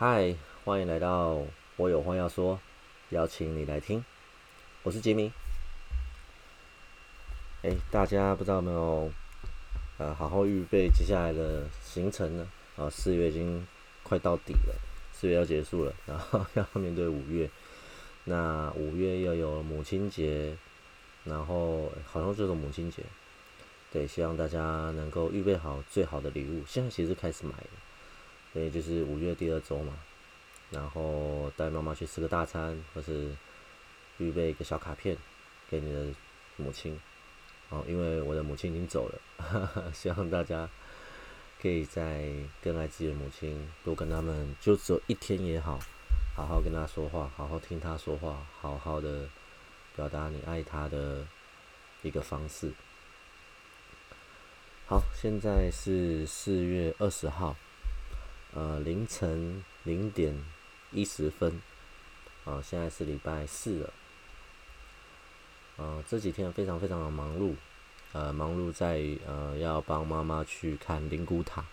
嗨，欢迎来到我有话要说，邀请你来听。我是杰明。哎，大家不知道有没有呃好好预备接下来的行程呢？啊，四月已经快到底了，四月要结束了，然后要面对五月。那五月又有母亲节，然后好像就是母亲节。对，希望大家能够预备好最好的礼物。现在其实开始买了，所以，就是五月第二周嘛。然后带妈妈去吃个大餐，或是预备一个小卡片给你的母亲。哦，因为我的母亲已经走了，希望大家可以在更爱自己的母亲，多跟他们，就只有一天也好，好好跟她说话，好好听她说话，好好的表达你爱她的一个方式。好，现在是四月二十号，呃，凌晨零点一十分，啊，现在是礼拜四了，呃，这几天非常非常的忙碌，呃，忙碌在呃要帮妈妈去看灵骨塔，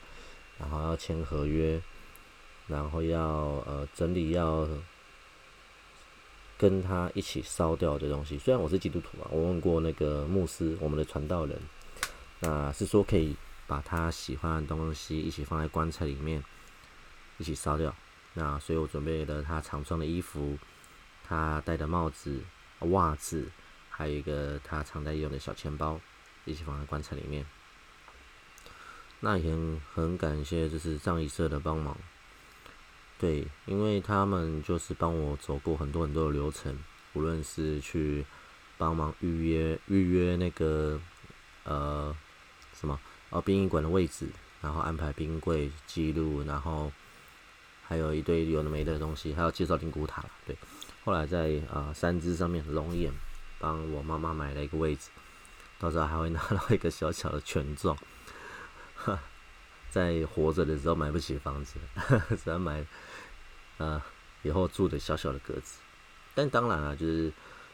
然后要签合约，然后要呃整理要跟他一起烧掉的东西。虽然我是基督徒啊，我问过那个牧师，我们的传道人。那是说可以把他喜欢的东西一起放在棺材里面，一起烧掉。那所以我准备了他常穿的衣服，他戴的帽子、袜子，还有一个他常在用的小钱包，一起放在棺材里面。那也很感谢就是葬仪社的帮忙，对，因为他们就是帮我走过很多很多的流程，无论是去帮忙预约预约那个呃。什么？哦，殡仪馆的位置，然后安排冰柜记录，然后还有一堆有的没的东西，还要介绍灵骨塔。对，后来在啊三只上面龙眼帮我妈妈买了一个位置，到时候还会拿到一个小小的权状。哈，在活着的时候买不起房子，只能买啊以后住的小小的格子。但当然啊，就是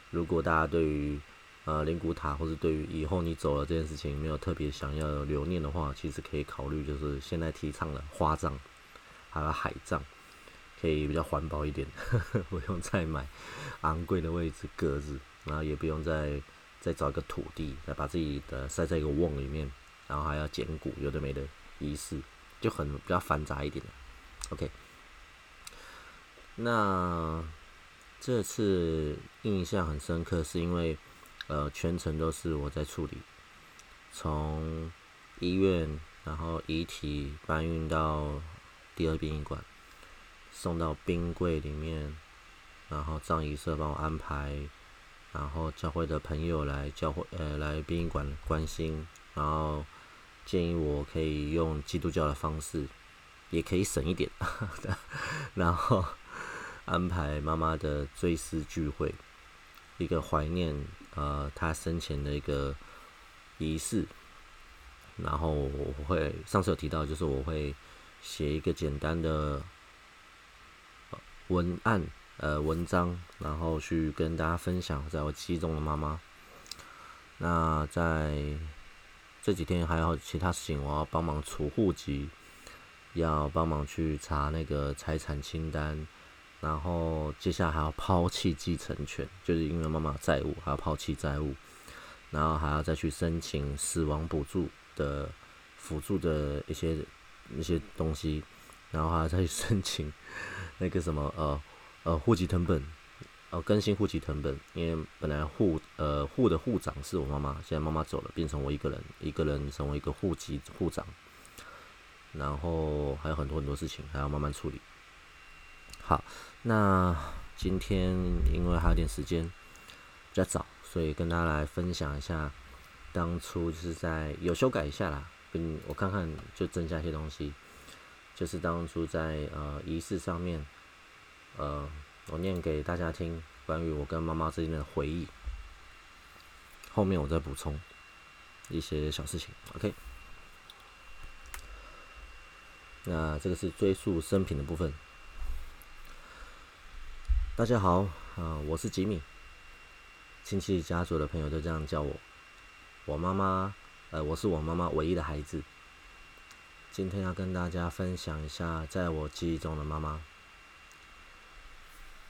如果大家对于呃，灵骨塔，或是对于以后你走了这件事情没有特别想要留念的话，其实可以考虑，就是现在提倡的花葬，还有海葬，可以比较环保一点，不用再买昂贵的位置格子，然后也不用再再找一个土地，再把自己的塞在一个瓮里面，然后还要捡骨，有的没的仪式，就很比较繁杂一点。OK，那这次印象很深刻，是因为。呃，全程都是我在处理，从医院，然后遗体搬运到第二殡仪馆，送到冰柜里面，然后葬仪社帮我安排，然后教会的朋友来教会，呃，来殡仪馆关心，然后建议我可以用基督教的方式，也可以省一点，然后安排妈妈的追思聚会。一个怀念，呃，她生前的一个仪式。然后我会上次有提到，就是我会写一个简单的文案，呃，文章，然后去跟大家分享，在我记忆中的妈妈。那在这几天还有其他事情，我要帮忙除户籍，要帮忙去查那个财产清单。然后接下来还要抛弃继承权，就是因为妈妈债务，还要抛弃债务，然后还要再去申请死亡补助的辅助的一些一些东西，然后还要再去申请 那个什么呃呃户籍成本，呃更新户籍成本，因为本来户呃户的户长是我妈妈，现在妈妈走了，变成我一个人，一个人成为一个户籍户长，然后还有很多很多事情还要慢慢处理。好，那今天因为还有点时间比较早，所以跟大家来分享一下，当初就是在有修改一下啦，跟我看看就增加一些东西，就是当初在呃仪式上面，呃，我念给大家听关于我跟妈妈之间的回忆，后面我再补充一些小事情，OK？那这个是追溯生平的部分。大家好，啊，我是吉米。亲戚家族的朋友都这样叫我。我妈妈，呃，我是我妈妈唯一的孩子。今天要跟大家分享一下，在我记忆中的妈妈。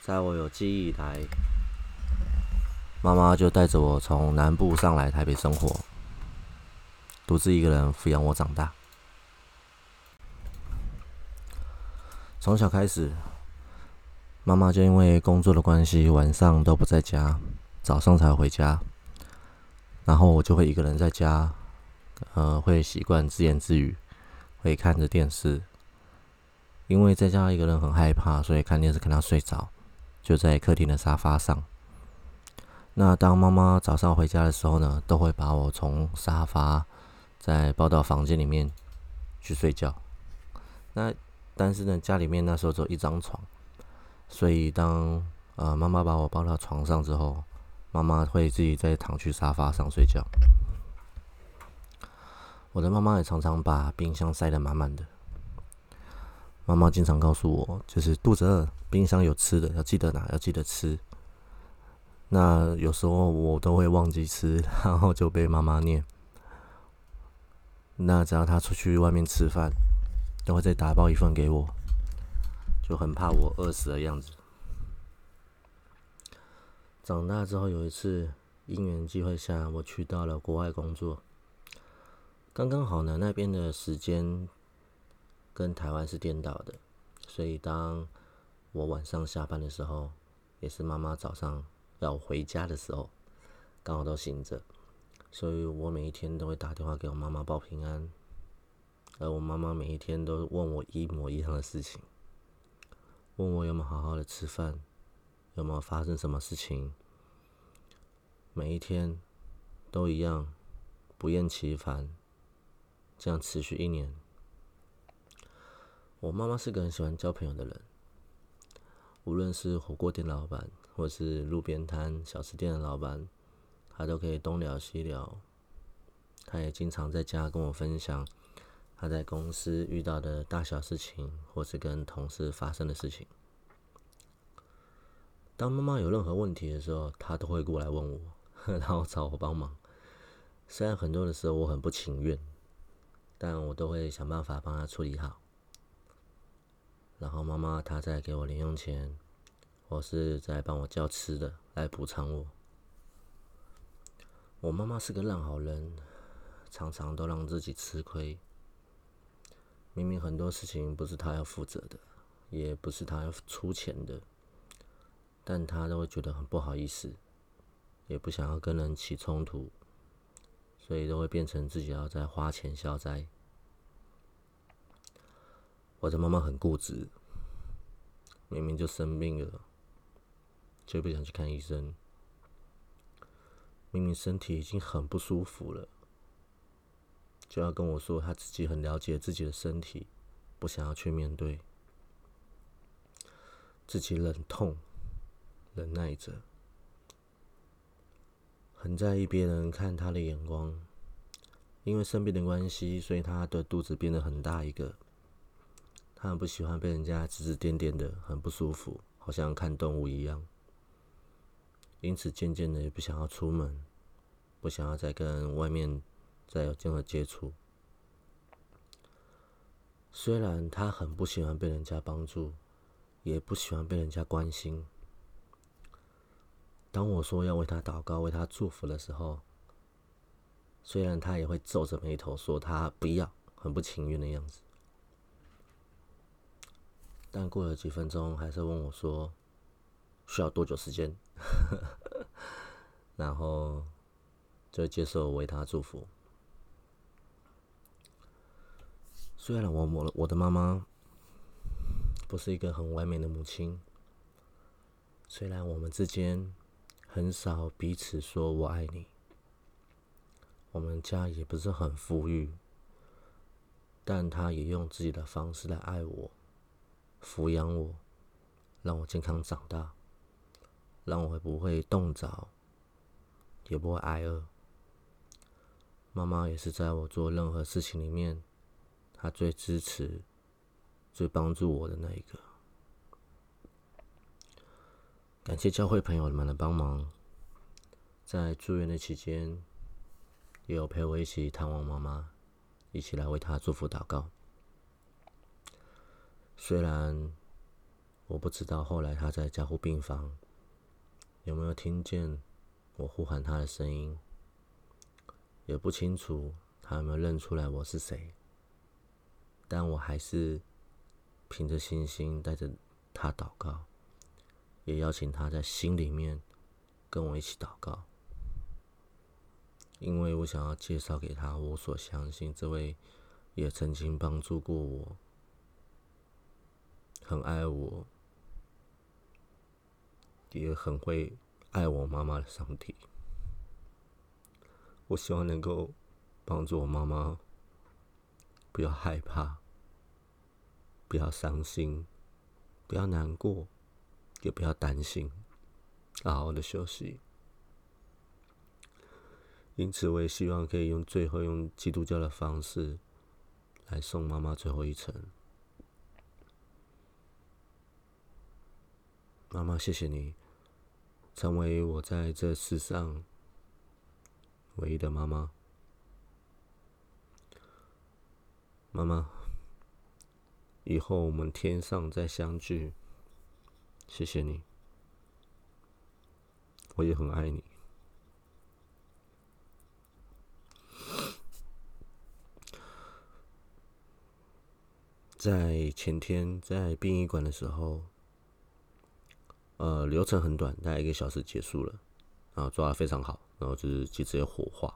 在我有记忆以来，妈妈就带着我从南部上来台北生活，独自一个人抚养我长大。从小开始，妈妈就因为工作的关系，晚上都不在家，早上才回家。然后我就会一个人在家，呃，会习惯自言自语，会看着电视。因为在家一个人很害怕，所以看电视看到睡着，就在客厅的沙发上。那当妈妈早上回家的时候呢，都会把我从沙发再抱到房间里面去睡觉。那但是呢，家里面那时候只有一张床，所以当呃妈妈把我抱到床上之后，妈妈会自己再躺去沙发上睡觉。我的妈妈也常常把冰箱塞得满满的。妈妈经常告诉我，就是肚子饿，冰箱有吃的，要记得拿，要记得吃。那有时候我都会忘记吃，然后就被妈妈念。那只要她出去外面吃饭。都会再打包一份给我，就很怕我饿死的样子。长大之后有一次因缘机会下，我去到了国外工作，刚刚好呢，那边的时间跟台湾是颠倒的，所以当我晚上下班的时候，也是妈妈早上要回家的时候，刚好都醒着，所以我每一天都会打电话给我妈妈报平安。而我妈妈每一天都问我一模一样的事情，问我有没有好好的吃饭，有没有发生什么事情，每一天都一样，不厌其烦，这样持续一年。我妈妈是个很喜欢交朋友的人，无论是火锅店老板，或是路边摊小吃店的老板，她都可以东聊西聊。她也经常在家跟我分享。她在公司遇到的大小事情，或是跟同事发生的事情，当妈妈有任何问题的时候，她都会过来问我，然后找我帮忙。虽然很多的时候我很不情愿，但我都会想办法帮他处理好。然后妈妈她在给我零用钱，或是在帮我叫吃的来补偿我。我妈妈是个烂好人，常常都让自己吃亏。明明很多事情不是她要负责的，也不是她要出钱的，但她都会觉得很不好意思，也不想要跟人起冲突，所以都会变成自己要在花钱消灾。我的妈妈很固执，明明就生病了，就不想去看医生。明明身体已经很不舒服了。就要跟我说，他自己很了解自己的身体，不想要去面对，自己忍痛忍耐着，很在意别人看他的眼光。因为生病的关系，所以他的肚子变得很大一个。他很不喜欢被人家指指点点的，很不舒服，好像看动物一样。因此，渐渐的也不想要出门，不想要再跟外面。再有任何接触，虽然他很不喜欢被人家帮助，也不喜欢被人家关心。当我说要为他祷告、为他祝福的时候，虽然他也会皱着眉头说他不要，很不情愿的样子。但过了几分钟，还是问我说需要多久时间，然后就接受为他祝福。虽然我我我的妈妈不是一个很完美的母亲，虽然我们之间很少彼此说我爱你，我们家也不是很富裕，但她也用自己的方式来爱我，抚养我，让我健康长大，让我不会冻着，也不会挨饿。妈妈也是在我做任何事情里面。他最支持、最帮助我的那一个，感谢教会朋友们的帮忙。在住院的期间，也有陪我一起探望妈妈，一起来为她祝福祷告。虽然我不知道后来她在加护病房有没有听见我呼喊她的声音，也不清楚她有没有认出来我是谁。但我还是凭着信心带着她祷告，也邀请他在心里面跟我一起祷告，因为我想要介绍给他我所相信这位也曾经帮助过我、很爱我、也很会爱我妈妈的上帝。我希望能够帮助我妈妈，不要害怕。不要伤心，不要难过，也不要担心，好好的休息。因此，我也希望可以用最后用基督教的方式来送妈妈最后一程。妈妈，谢谢你，成为我在这世上唯一的妈妈。妈妈。以后我们天上再相聚，谢谢你，我也很爱你。在前天在殡仪馆的时候，呃，流程很短，大概一个小时结束了，然后抓的非常好，然后就是直接火化。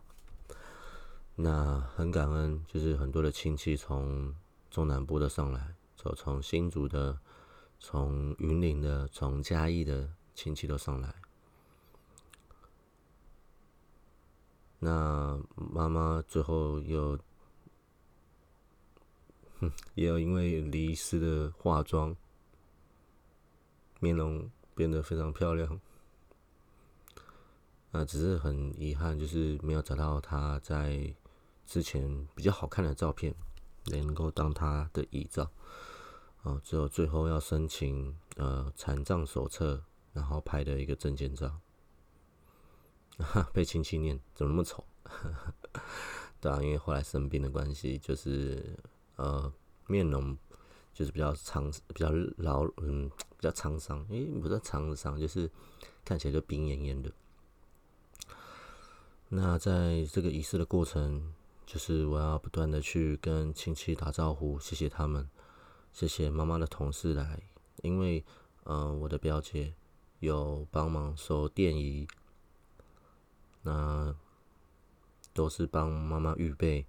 那很感恩，就是很多的亲戚从中南部的上来。走从新竹的、从云林的、从嘉义的亲戚都上来。那妈妈最后又，哼，也有因为离世的化妆，面容变得非常漂亮。那只是很遗憾，就是没有找到她在之前比较好看的照片，能够当她的遗照。哦，只有最后要申请呃残障手册，然后拍的一个证件照，被亲戚念怎么那么丑？对啊，因为后来生病的关系，就是呃面容就是比较苍，比较老，嗯，比较沧桑。诶，不是沧桑，就是看起来就病恹恹的。那在这个仪式的过程，就是我要不断的去跟亲戚打招呼，谢谢他们。谢谢妈妈的同事来，因为，嗯，我的表姐有帮忙收电仪，那都是帮妈妈预备，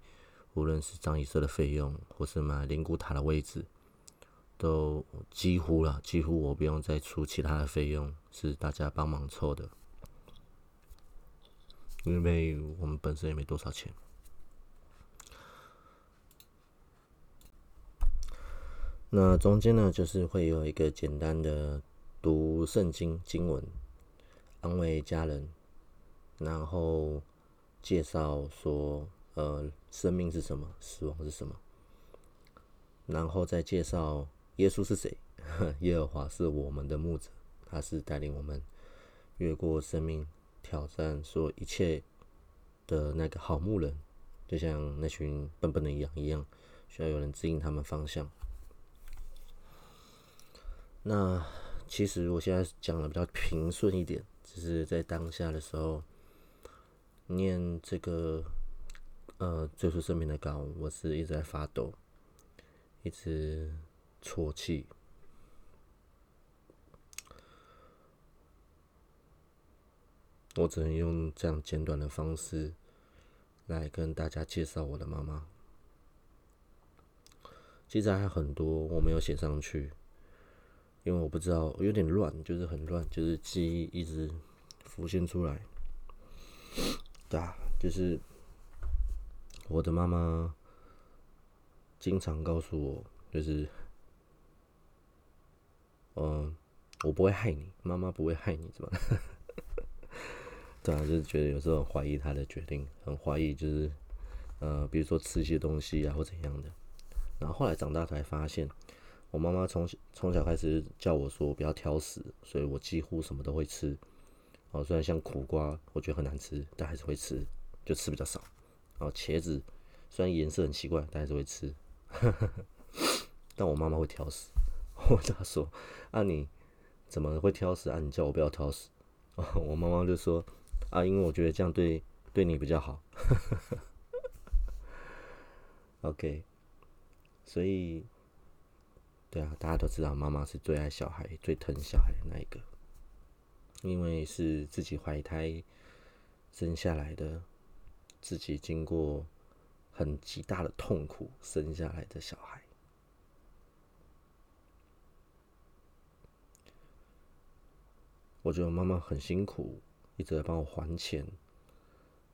无论是张仪社的费用，或是买灵骨塔的位置，都几乎了，几乎我不用再出其他的费用，是大家帮忙凑的，因为我们本身也没多少钱。那中间呢，就是会有一个简单的读圣经经文，安慰家人，然后介绍说，呃，生命是什么，死亡是什么，然后再介绍耶稣是谁，耶和华是我们的牧者，他是带领我们越过生命挑战说一切的那个好牧人，就像那群笨笨的羊一样，需要有人指引他们方向。那其实我现在讲的比较平顺一点，只是在当下的时候念这个呃最初生命的稿，我是一直在发抖，一直啜泣。我只能用这样简短的方式来跟大家介绍我的妈妈。其实还有很多我没有写上去。因为我不知道，有点乱，就是很乱，就是记忆一直浮现出来。对啊，就是我的妈妈经常告诉我，就是，嗯，我不会害你，妈妈不会害你，怎么？对啊，就是觉得有时候怀疑她的决定，很怀疑，就是，呃，比如说吃一些东西啊，或怎样的。然后后来长大才发现。我妈妈从从小开始叫我说不要挑食，所以我几乎什么都会吃。哦，虽然像苦瓜我觉得很难吃，但还是会吃，就吃比较少。然后茄子虽然颜色很奇怪，但还是会吃。但我妈妈会挑食，我问他说：“啊，你怎么会挑食啊？你叫我不要挑食。”哦我妈妈就说：“啊，因为我觉得这样对对你比较好。”OK，所以，对啊，大家都知道，妈妈是最爱小孩、最疼小孩的那一个，因为是自己怀胎生下来的，自己经过很极大的痛苦生下来的小孩。我觉得妈妈很辛苦，一直在帮我还钱，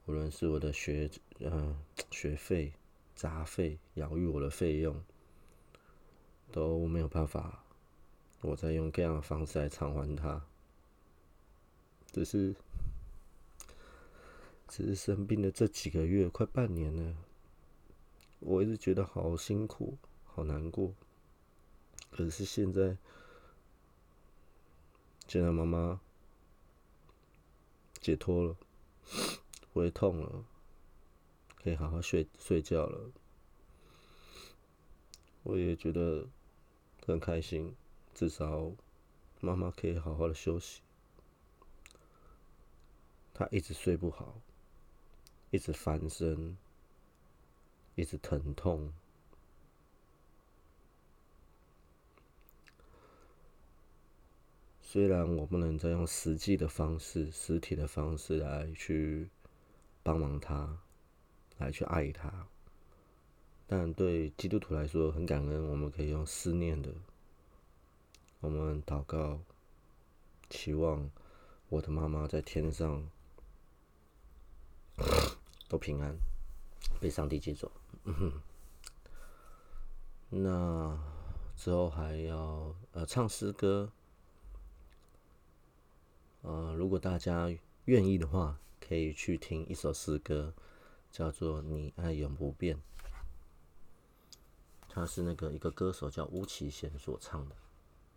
无论是我的学嗯学费、杂费、养育我的费用，都没有办法，我在用各样的方式来偿还她。只是，只是生病的这几个月，快半年了，我一直觉得好辛苦、好难过。可是现在。现在妈妈解脱了，不会痛了，可以好好睡睡觉了。我也觉得很开心，至少妈妈可以好好的休息。她一直睡不好，一直翻身，一直疼痛。虽然我不能再用实际的方式、实体的方式来去帮忙他，来去爱他，但对基督徒来说很感恩，我们可以用思念的，我们祷告，期望我的妈妈在天上都平安，被上帝接走。那之后还要呃唱诗歌。呃，如果大家愿意的话，可以去听一首诗歌，叫做《你爱永不变》。他是那个一个歌手叫巫启贤所唱的，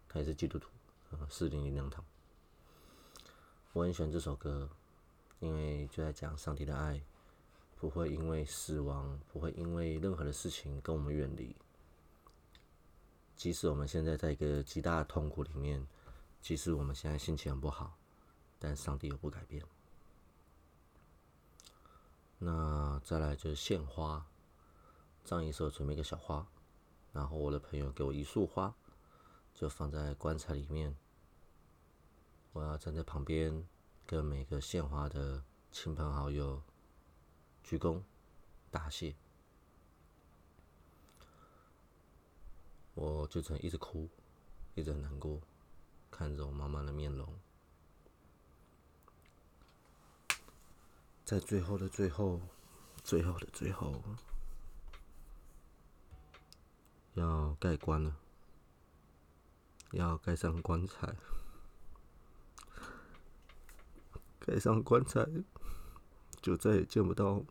他也是基督徒，呃，四零零两堂。我很喜欢这首歌，因为就在讲上帝的爱，不会因为死亡，不会因为任何的事情跟我们远离。即使我们现在在一个极大的痛苦里面，即使我们现在心情很不好。但上帝又不改变。那再来就是献花，葬仪时候准备一个小花，然后我的朋友给我一束花，就放在棺材里面。我要站在旁边，跟每个献花的亲朋好友鞠躬答谢。我就曾一直哭，一直很难过，看着我妈妈的面容。在最后的最后，最后的最后，要盖棺了，要盖上棺材，盖上棺材，就再也见不到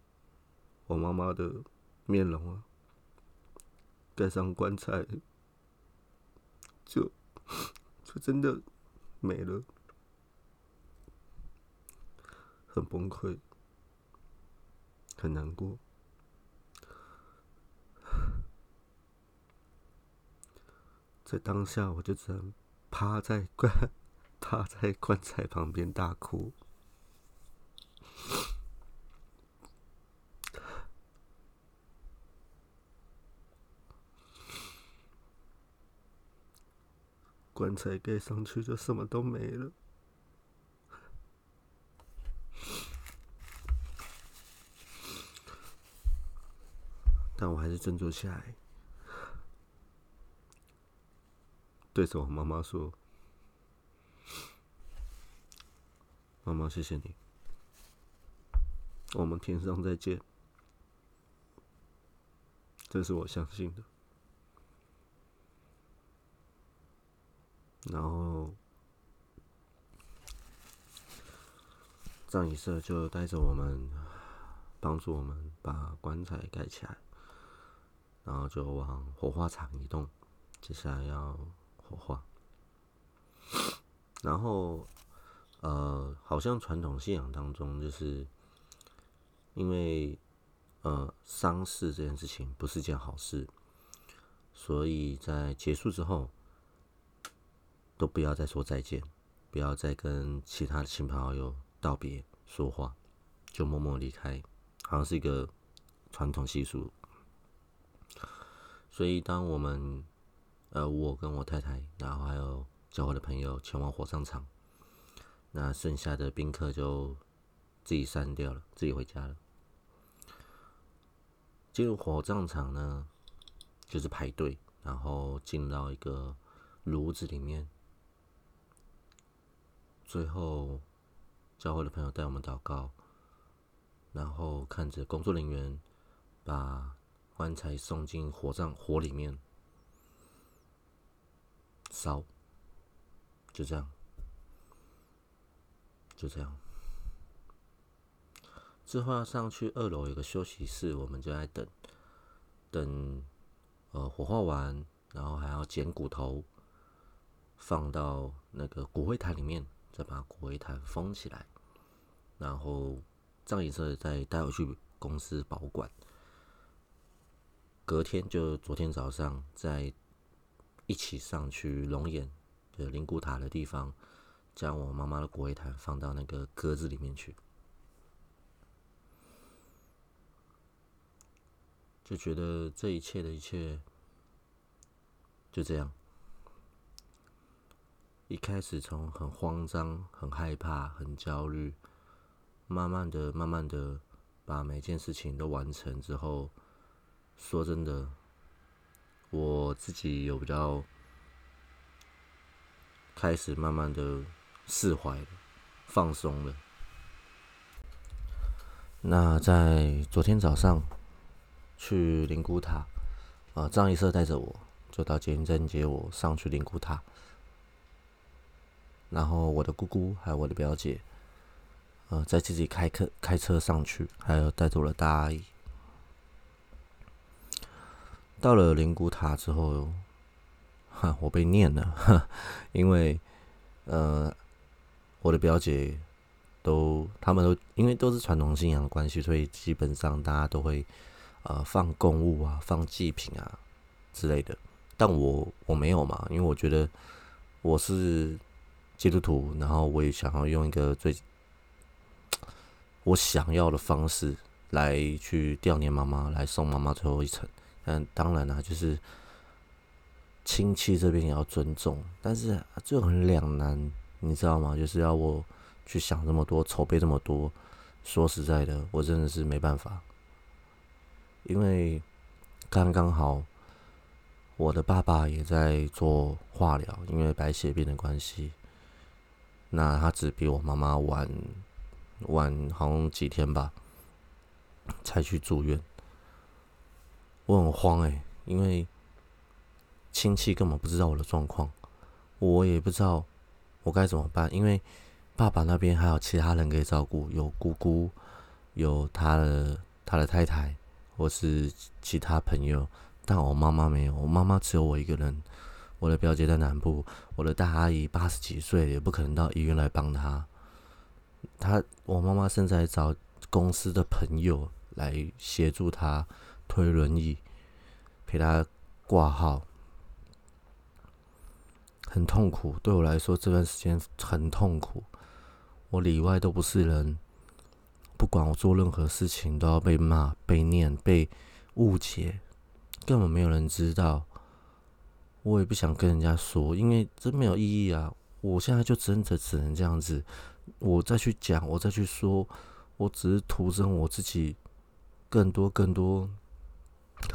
我妈妈的面容了。盖上棺材，就 就真的没了，很崩溃。很难过，在当下我就只能趴在棺 趴在棺材旁边大哭。棺材盖上去就什么都没了。但我还是振作起来，对着我妈妈说：“妈妈，谢谢你，我们天上再见。”这是我相信的。然后，葬仪社就带着我们，帮助我们把棺材盖起来。然后就往火化场移动，接下来要火化。然后，呃，好像传统信仰当中，就是因为呃丧事这件事情不是件好事，所以在结束之后，都不要再说再见，不要再跟其他的亲朋好友道别说话，就默默离开，好像是一个传统习俗。所以，当我们呃，我跟我太太，然后还有教会的朋友前往火葬场，那剩下的宾客就自己散掉了，自己回家了。进入火葬场呢，就是排队，然后进到一个炉子里面。最后，教会的朋友带我们祷告，然后看着工作人员把棺材送进火葬火里面烧，就这样，就这样。之后要上去二楼有个休息室，我们就在等，等呃火化完，然后还要捡骨头，放到那个骨灰坛里面。再把骨灰坛封起来，然后葬仪社再带回去公司保管。隔天就昨天早上在一起上去龙眼的灵骨塔的地方，将我妈妈的骨灰坛放到那个格子里面去，就觉得这一切的一切就这样。一开始从很慌张、很害怕、很焦虑，慢慢的、慢慢的把每件事情都完成之后，说真的，我自己有比较开始慢慢的释怀了、放松了。那在昨天早上去灵谷塔，啊，张医社带着我就到捷运站接我上去灵谷塔。然后我的姑姑还有我的表姐，呃，在自己开客开车上去，还有带着我的大阿姨。到了灵谷塔之后，哈，我被念了，哈 因为呃，我的表姐都他们都因为都是传统信仰的关系，所以基本上大家都会呃放供物啊，放祭品啊之类的。但我我没有嘛，因为我觉得我是。基督徒，然后我也想要用一个最我想要的方式来去悼念妈妈，来送妈妈最后一程。但当然啦，就是亲戚这边也要尊重，但是就很两难，你知道吗？就是要我去想这么多，筹备这么多。说实在的，我真的是没办法，因为刚刚好我的爸爸也在做化疗，因为白血病的关系。那他只比我妈妈晚晚好几天吧，才去住院。我很慌哎，因为亲戚根本不知道我的状况，我也不知道我该怎么办。因为爸爸那边还有其他人可以照顾，有姑姑，有他的他的太太，或是其他朋友，但我妈妈没有，我妈妈只有我一个人。我的表姐在南部，我的大阿姨八十几岁，也不可能到医院来帮她。她，我妈妈现在找公司的朋友来协助她推轮椅，陪他挂号，很痛苦。对我来说，这段时间很痛苦。我里外都不是人，不管我做任何事情，都要被骂、被念、被误解，根本没有人知道。我也不想跟人家说，因为真没有意义啊！我现在就真的只能这样子，我再去讲，我再去说，我只是徒增我自己更多更多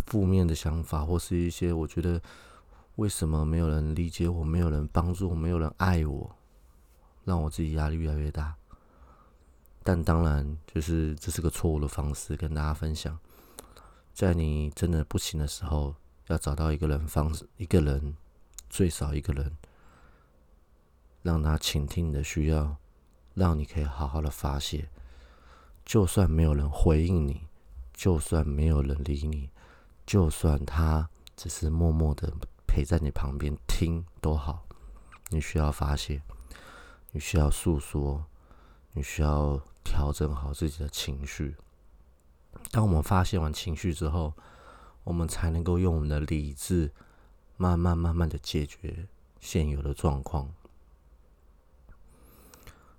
负面的想法，或是一些我觉得为什么没有人理解我，没有人帮助我，没有人爱我，让我自己压力越来越大。但当然，就是这是个错误的方式，跟大家分享，在你真的不行的时候。要找到一个人，方式一个人，最少一个人，让他倾听你的需要，让你可以好好的发泄。就算没有人回应你，就算没有人理你，就算他只是默默的陪在你旁边听都好。你需要发泄，你需要诉说，你需要调整好自己的情绪。当我们发泄完情绪之后，我们才能够用我们的理智，慢慢慢慢的解决现有的状况。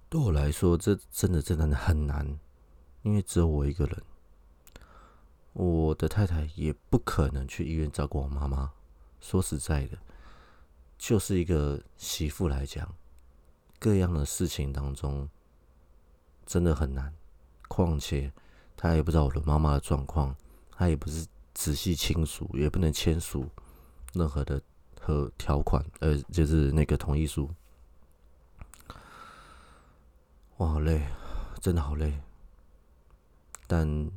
对我来说，这真的真的很难，因为只有我一个人，我的太太也不可能去医院照顾我妈妈。说实在的，就是一个媳妇来讲，各样的事情当中真的很难。况且她也不知道我的妈妈的状况，她也不是仔细清楚，也不能签署任何的和条款，呃，就是那个同意书。我好累，真的好累。但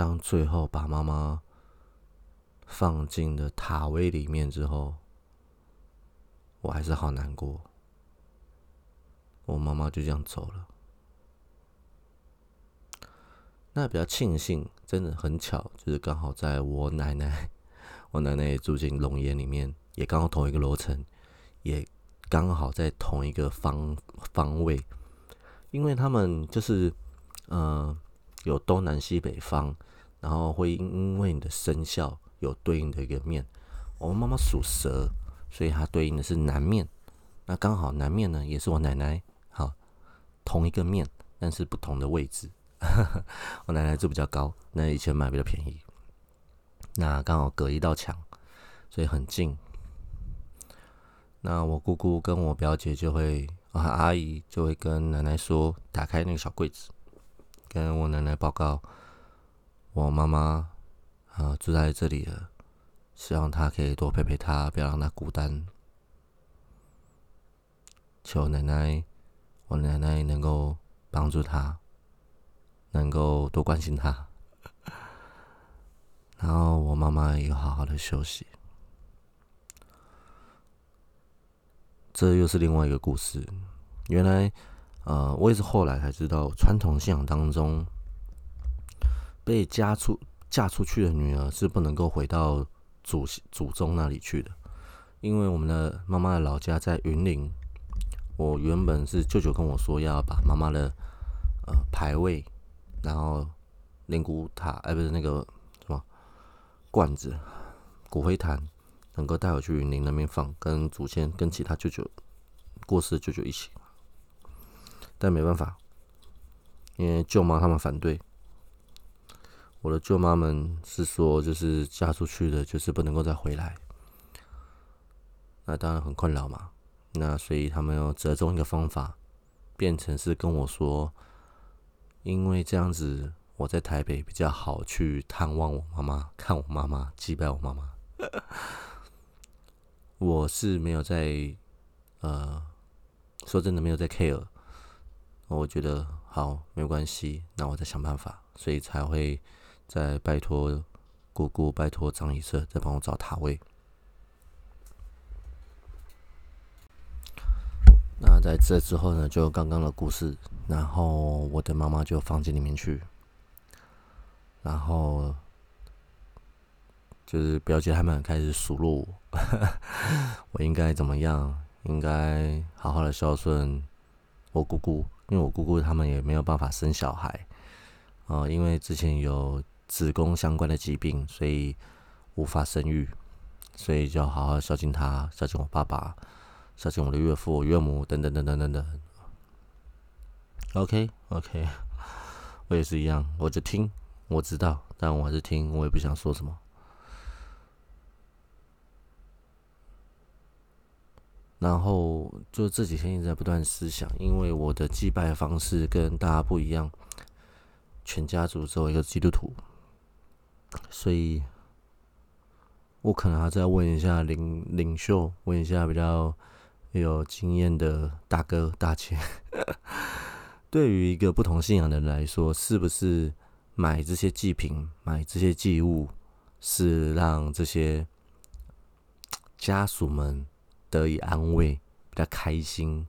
当最后把妈妈放进了塔位里面之后，我还是好难过。我妈妈就这样走了。那比较庆幸，真的很巧，就是刚好在我奶奶，我奶奶也住进龙岩里面，也刚好同一个楼层，也刚好在同一个方方位。因为他们就是，呃，有东南西北方，然后会因为你的生肖有对应的一个面。我妈妈属蛇，所以它对应的是南面。那刚好南面呢，也是我奶奶，好，同一个面，但是不同的位置。我奶奶住比较高，那以前买比较便宜。那刚好隔一道墙，所以很近。那我姑姑跟我表姐就会。啊，阿姨就会跟奶奶说：“打开那个小柜子，跟我奶奶报告，我妈妈啊住在这里了，希望她可以多陪陪她，不要让她孤单。求奶奶，我奶奶能够帮助她，能够多关心她。然后我妈妈也好好的休息。”这又是另外一个故事。原来，呃，我也是后来才知道，传统信仰当中，被嫁出嫁出去的女儿是不能够回到祖祖宗那里去的。因为我们的妈妈的老家在云林，我原本是舅舅跟我说要把妈妈的呃牌位，然后灵骨塔，哎，不是那个什么罐子骨灰坛。能够带我去云林那边放，跟祖先、跟其他舅舅过世的舅舅一起，但没办法，因为舅妈他们反对。我的舅妈们是说，就是嫁出去的，就是不能够再回来。那当然很困扰嘛。那所以他们要折中一个方法，变成是跟我说，因为这样子我在台北比较好去探望我妈妈，看我妈妈，祭拜我妈妈。我是没有在，呃，说真的没有在 care，我觉得好没有关系，那我再想办法，所以才会再拜托姑姑，拜托张医生再帮我找塔位。那在这之后呢，就刚刚的故事，然后我的妈妈就放进里面去，然后。就是表姐他们开始数落我，我应该怎么样？应该好好的孝顺我姑姑，因为我姑姑他们也没有办法生小孩，啊，因为之前有子宫相关的疾病，所以无法生育，所以就要好好孝敬他，孝敬我爸爸，孝敬我的岳父、岳母等等等等等等。OK OK，我也是一样，我就听，我知道，但我还是听，我也不想说什么。然后就这几天一直在不断思想，因为我的祭拜方式跟大家不一样，全家族只有一个基督徒，所以我可能还再问一下领领袖，问一下比较有经验的大哥大姐，对于一个不同信仰的人来说，是不是买这些祭品、买这些祭物，是让这些家属们？得以安慰，比较开心。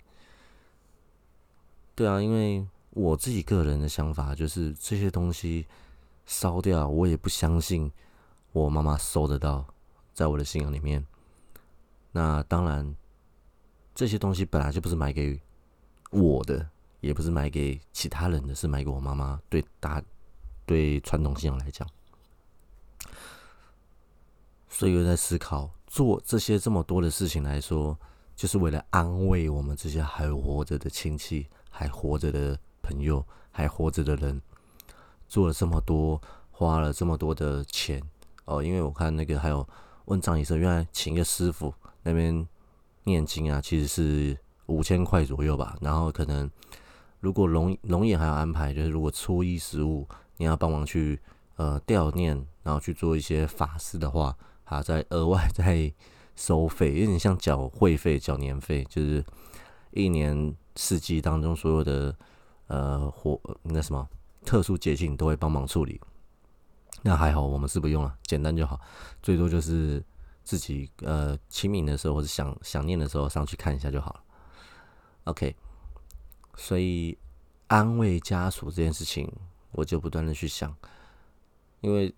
对啊，因为我自己个人的想法就是，这些东西烧掉，我也不相信我妈妈收得到，在我的信仰里面。那当然，这些东西本来就不是买给我的，也不是买给其他人的，是买给我妈妈。对大对传统信仰来讲，所以我在思考。做这些这么多的事情来说，就是为了安慰我们这些还活着的亲戚、还活着的朋友、还活着的人，做了这么多，花了这么多的钱哦。因为我看那个还有问张医生，原来请一个师傅那边念经啊，其实是五千块左右吧。然后可能如果龙龙眼还要安排，就是如果初一十五你要帮忙去呃吊念，然后去做一些法事的话。还要，再额外再收费，有点像缴会费、缴年费，就是一年四季当中所有的呃活那什么特殊节庆都会帮忙处理。那还好，我们是不用了，简单就好，最多就是自己呃清明的时候或者想想念的时候上去看一下就好了。OK，所以安慰家属这件事情，我就不断的去想，因为。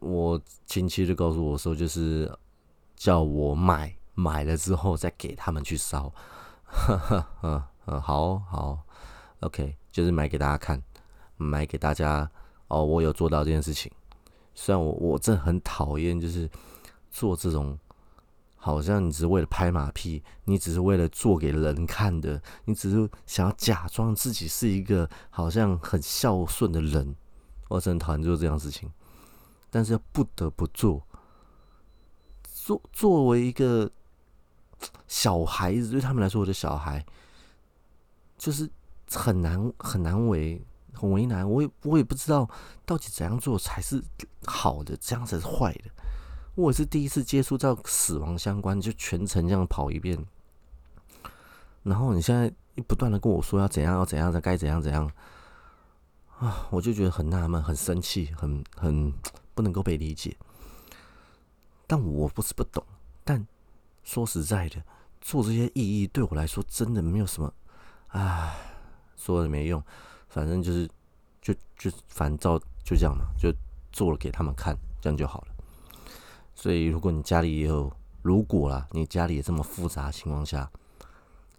我亲戚就告诉我说，就是叫我买买了之后再给他们去烧，嗯嗯，好好，OK，就是买给大家看，买给大家哦，我有做到这件事情。虽然我我真的很讨厌，就是做这种好像你只是为了拍马屁，你只是为了做给人看的，你只是想要假装自己是一个好像很孝顺的人，我真的讨厌做这样事情。但是不得不做，作作为一个小孩子，对他们来说，我的小孩就是很难很难为很为难。我也我也不知道到底怎样做才是好的，这样才是坏的。我也是第一次接触到死亡相关，就全程这样跑一遍。然后你现在不断的跟我说要怎样要怎样的该怎样怎样啊，我就觉得很纳闷，很生气，很很。不能够被理解，但我不是不懂。但说实在的，做这些意义对我来说真的没有什么。唉，说了没用，反正就是就就烦躁，就这样嘛，就做了给他们看，这样就好了。所以，如果你家里也有，如果啦，你家里也这么复杂情况下，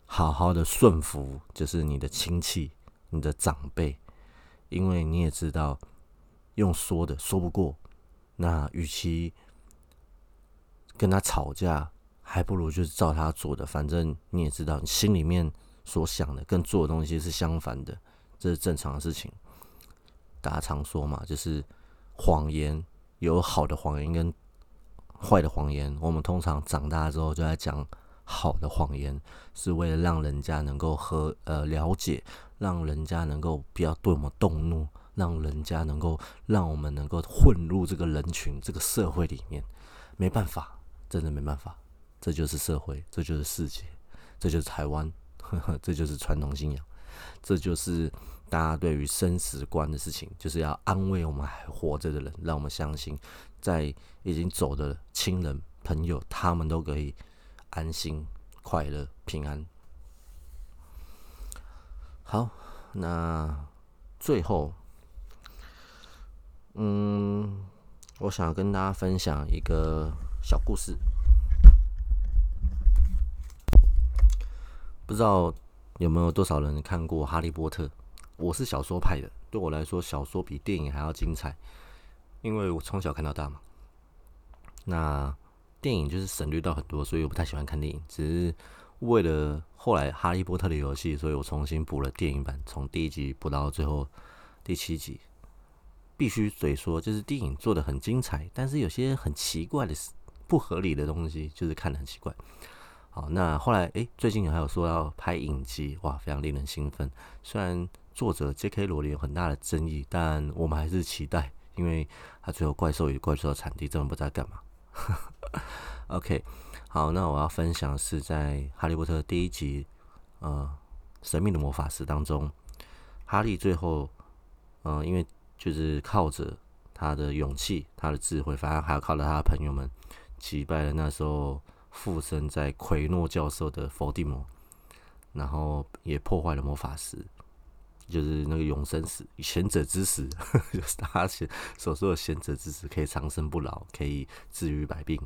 好好的顺服，就是你的亲戚、你的长辈，因为你也知道，用说的说不过。那与其跟他吵架，还不如就是照他做的。反正你也知道，你心里面所想的跟做的东西是相反的，这是正常的事情。大家常说嘛，就是谎言有好的谎言跟坏的谎言。我们通常长大之后就在讲好的谎言，是为了让人家能够和呃了解，让人家能够不要对我们动怒。让人家能够让我们能够混入这个人群、这个社会里面，没办法，真的没办法，这就是社会，这就是世界，这就是台湾，呵呵，这就是传统信仰，这就是大家对于生死观的事情，就是要安慰我们还活着的人，让我们相信，在已经走的亲人朋友，他们都可以安心、快乐、平安。好，那最后。嗯，我想跟大家分享一个小故事。不知道有没有多少人看过《哈利波特》？我是小说派的，对我来说，小说比电影还要精彩，因为我从小看到大嘛。那电影就是省略到很多，所以我不太喜欢看电影。只是为了后来《哈利波特》的游戏，所以我重新补了电影版，从第一集补到最后第七集。必须嘴说，就是电影做的很精彩，但是有些很奇怪的、不合理的东西，就是看的很奇怪。好，那后来诶，最近还有说要拍影集，哇，非常令人兴奋。虽然作者 J.K. 罗琳有很大的争议，但我们还是期待，因为他最后怪兽与怪兽的产地真的不知道干嘛。OK，好，那我要分享是在《哈利波特》第一集，呃，神秘的魔法师当中，哈利最后，嗯，因为就是靠着他的勇气、他的智慧，反而还要靠着他的朋友们击败了那时候附身在奎诺教授的伏地魔，然后也破坏了魔法石，就是那个永生石、贤者之石，就是他所所说的贤者之石，可以长生不老，可以治愈百病。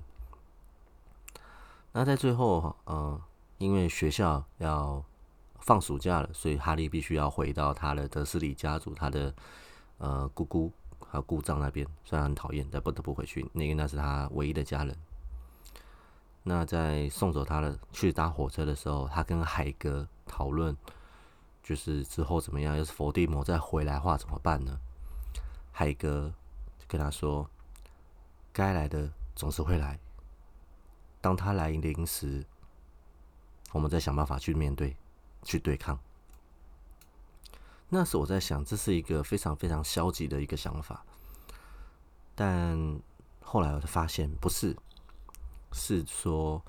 那在最后，呃，因为学校要放暑假了，所以哈利必须要回到他的德斯里家族，他的。呃，姑姑还有姑丈那边，虽然很讨厌，但不得不回去。那个那是他唯一的家人。那在送走他的去搭火车的时候，他跟海哥讨论，就是之后怎么样？要是伏地魔再回来话怎么办呢？海哥就跟他说：“该来的总是会来，当他来临时，我们再想办法去面对，去对抗。”那时我在想，这是一个非常非常消极的一个想法，但后来我就发现不是。是说，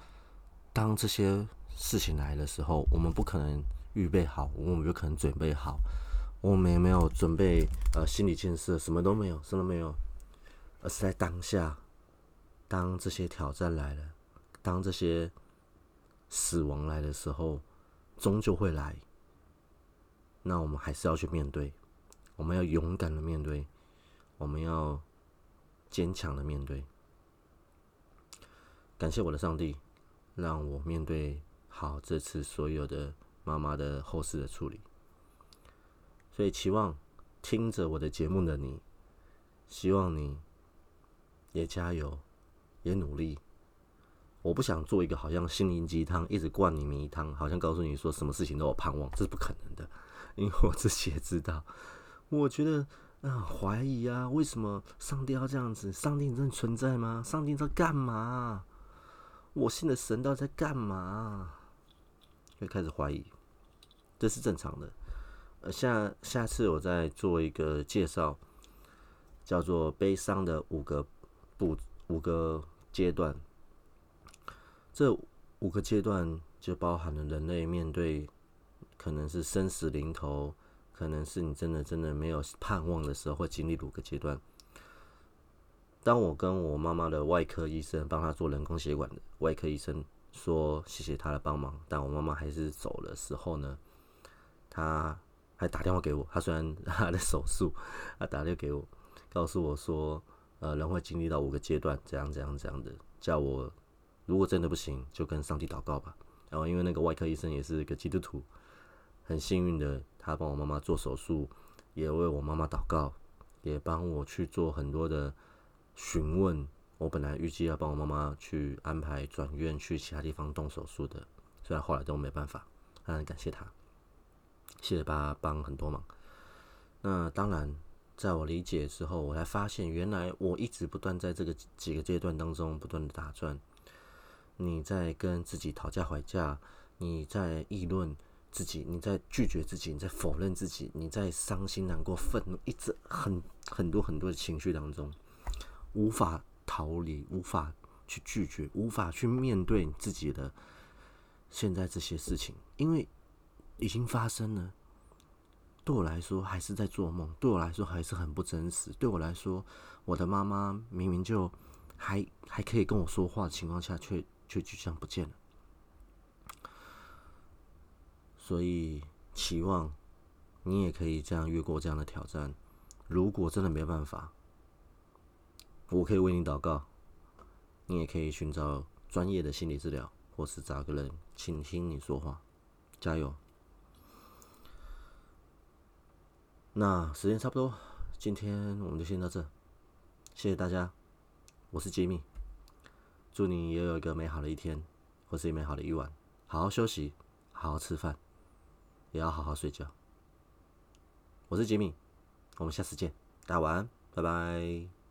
当这些事情来的时候，我们不可能预备好，我们有可能准备好，我们也没有准备呃心理建设，什么都没有，什么都没有，而是在当下，当这些挑战来了，当这些死亡来的时候，终究会来，那我们还是要去面对，我们要勇敢的面对，我们要坚强的面对。感谢我的上帝，让我面对好这次所有的妈妈的后事的处理。所以期望听着我的节目的你，希望你也加油，也努力。我不想做一个好像心灵鸡汤，一直灌你迷汤，好像告诉你说什么事情都有盼望，这是不可能的。因为我自己也知道，我觉得啊，怀疑啊，为什么上帝要这样子？上帝真的存在吗？上帝在干嘛？我信的神到底在干嘛？会开始怀疑，这是正常的。呃，下下次我再做一个介绍，叫做悲伤的五个步五个阶段。这五个阶段就包含了人类面对可能是生死临头，可能是你真的真的没有盼望的时候，会经历五个阶段。当我跟我妈妈的外科医生帮她做人工血管的外科医生说谢谢他的帮忙，但我妈妈还是走的时候呢，他还打电话给我。他虽然 他的手术，他打电话给我，告诉我说，呃，人会经历到五个阶段，这样这样这样的，叫我如果真的不行，就跟上帝祷告吧。然后因为那个外科医生也是一个基督徒，很幸运的，他帮我妈妈做手术，也为我妈妈祷告，也帮我去做很多的。询问我本来预计要帮我妈妈去安排转院去其他地方动手术的，虽然后来都没办法，很感谢他，谢谢爸帮很多忙。那当然，在我理解之后，我才发现原来我一直不断在这个几个阶段当中不断的打转。你在跟自己讨价还价，你在议论自己，你在拒绝自己，你在否认自己，你在伤心难过、愤怒，一直很很多很多的情绪当中。无法逃离，无法去拒绝，无法去面对自己的现在这些事情，因为已经发生了。对我来说，还是在做梦；对我来说，还是很不真实。对我来说，我的妈妈明明就还还可以跟我说话的情况下，却却就这样不见了。所以，期望你也可以这样越过这样的挑战。如果真的没办法，我可以为你祷告，你也可以寻找专业的心理治疗，或是找个人倾听你说话，加油。那时间差不多，今天我们就先到这，谢谢大家，我是杰米，祝你也有一个美好的一天，或是美好的一晚，好好休息，好好吃饭，也要好好睡觉。我是杰米，我们下次见，大家晚安，拜拜。